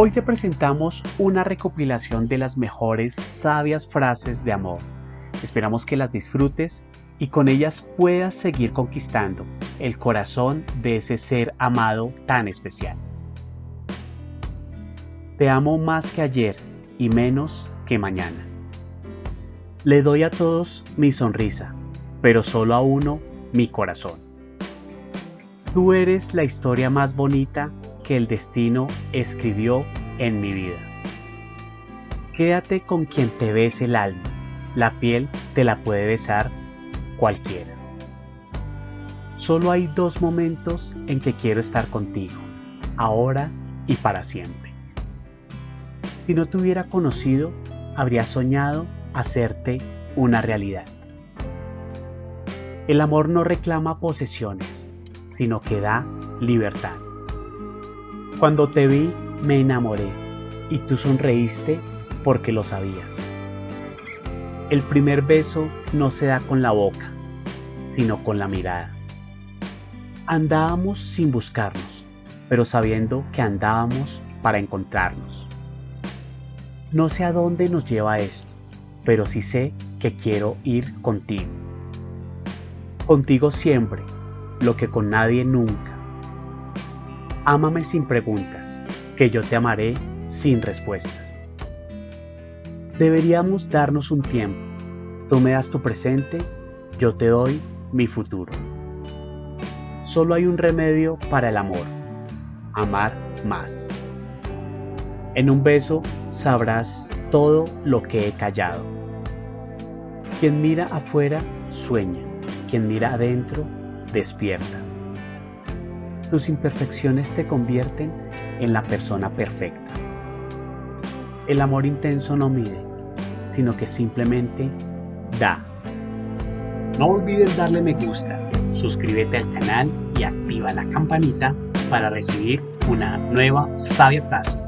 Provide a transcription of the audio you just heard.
Hoy te presentamos una recopilación de las mejores sabias frases de amor. Esperamos que las disfrutes y con ellas puedas seguir conquistando el corazón de ese ser amado tan especial. Te amo más que ayer y menos que mañana. Le doy a todos mi sonrisa, pero solo a uno mi corazón. Tú eres la historia más bonita que el destino escribió en mi vida. Quédate con quien te bese el alma, la piel te la puede besar cualquiera. Solo hay dos momentos en que quiero estar contigo, ahora y para siempre. Si no te hubiera conocido, habría soñado hacerte una realidad. El amor no reclama posesiones, sino que da libertad. Cuando te vi, me enamoré y tú sonreíste porque lo sabías. El primer beso no se da con la boca, sino con la mirada. Andábamos sin buscarnos, pero sabiendo que andábamos para encontrarnos. No sé a dónde nos lleva esto, pero sí sé que quiero ir contigo. Contigo siempre, lo que con nadie nunca Ámame sin preguntas, que yo te amaré sin respuestas. Deberíamos darnos un tiempo. Tú me das tu presente, yo te doy mi futuro. Solo hay un remedio para el amor, amar más. En un beso sabrás todo lo que he callado. Quien mira afuera sueña, quien mira adentro despierta. Tus imperfecciones te convierten en la persona perfecta. El amor intenso no mide, sino que simplemente da. No olvides darle me gusta, suscríbete al canal y activa la campanita para recibir una nueva sabia frase.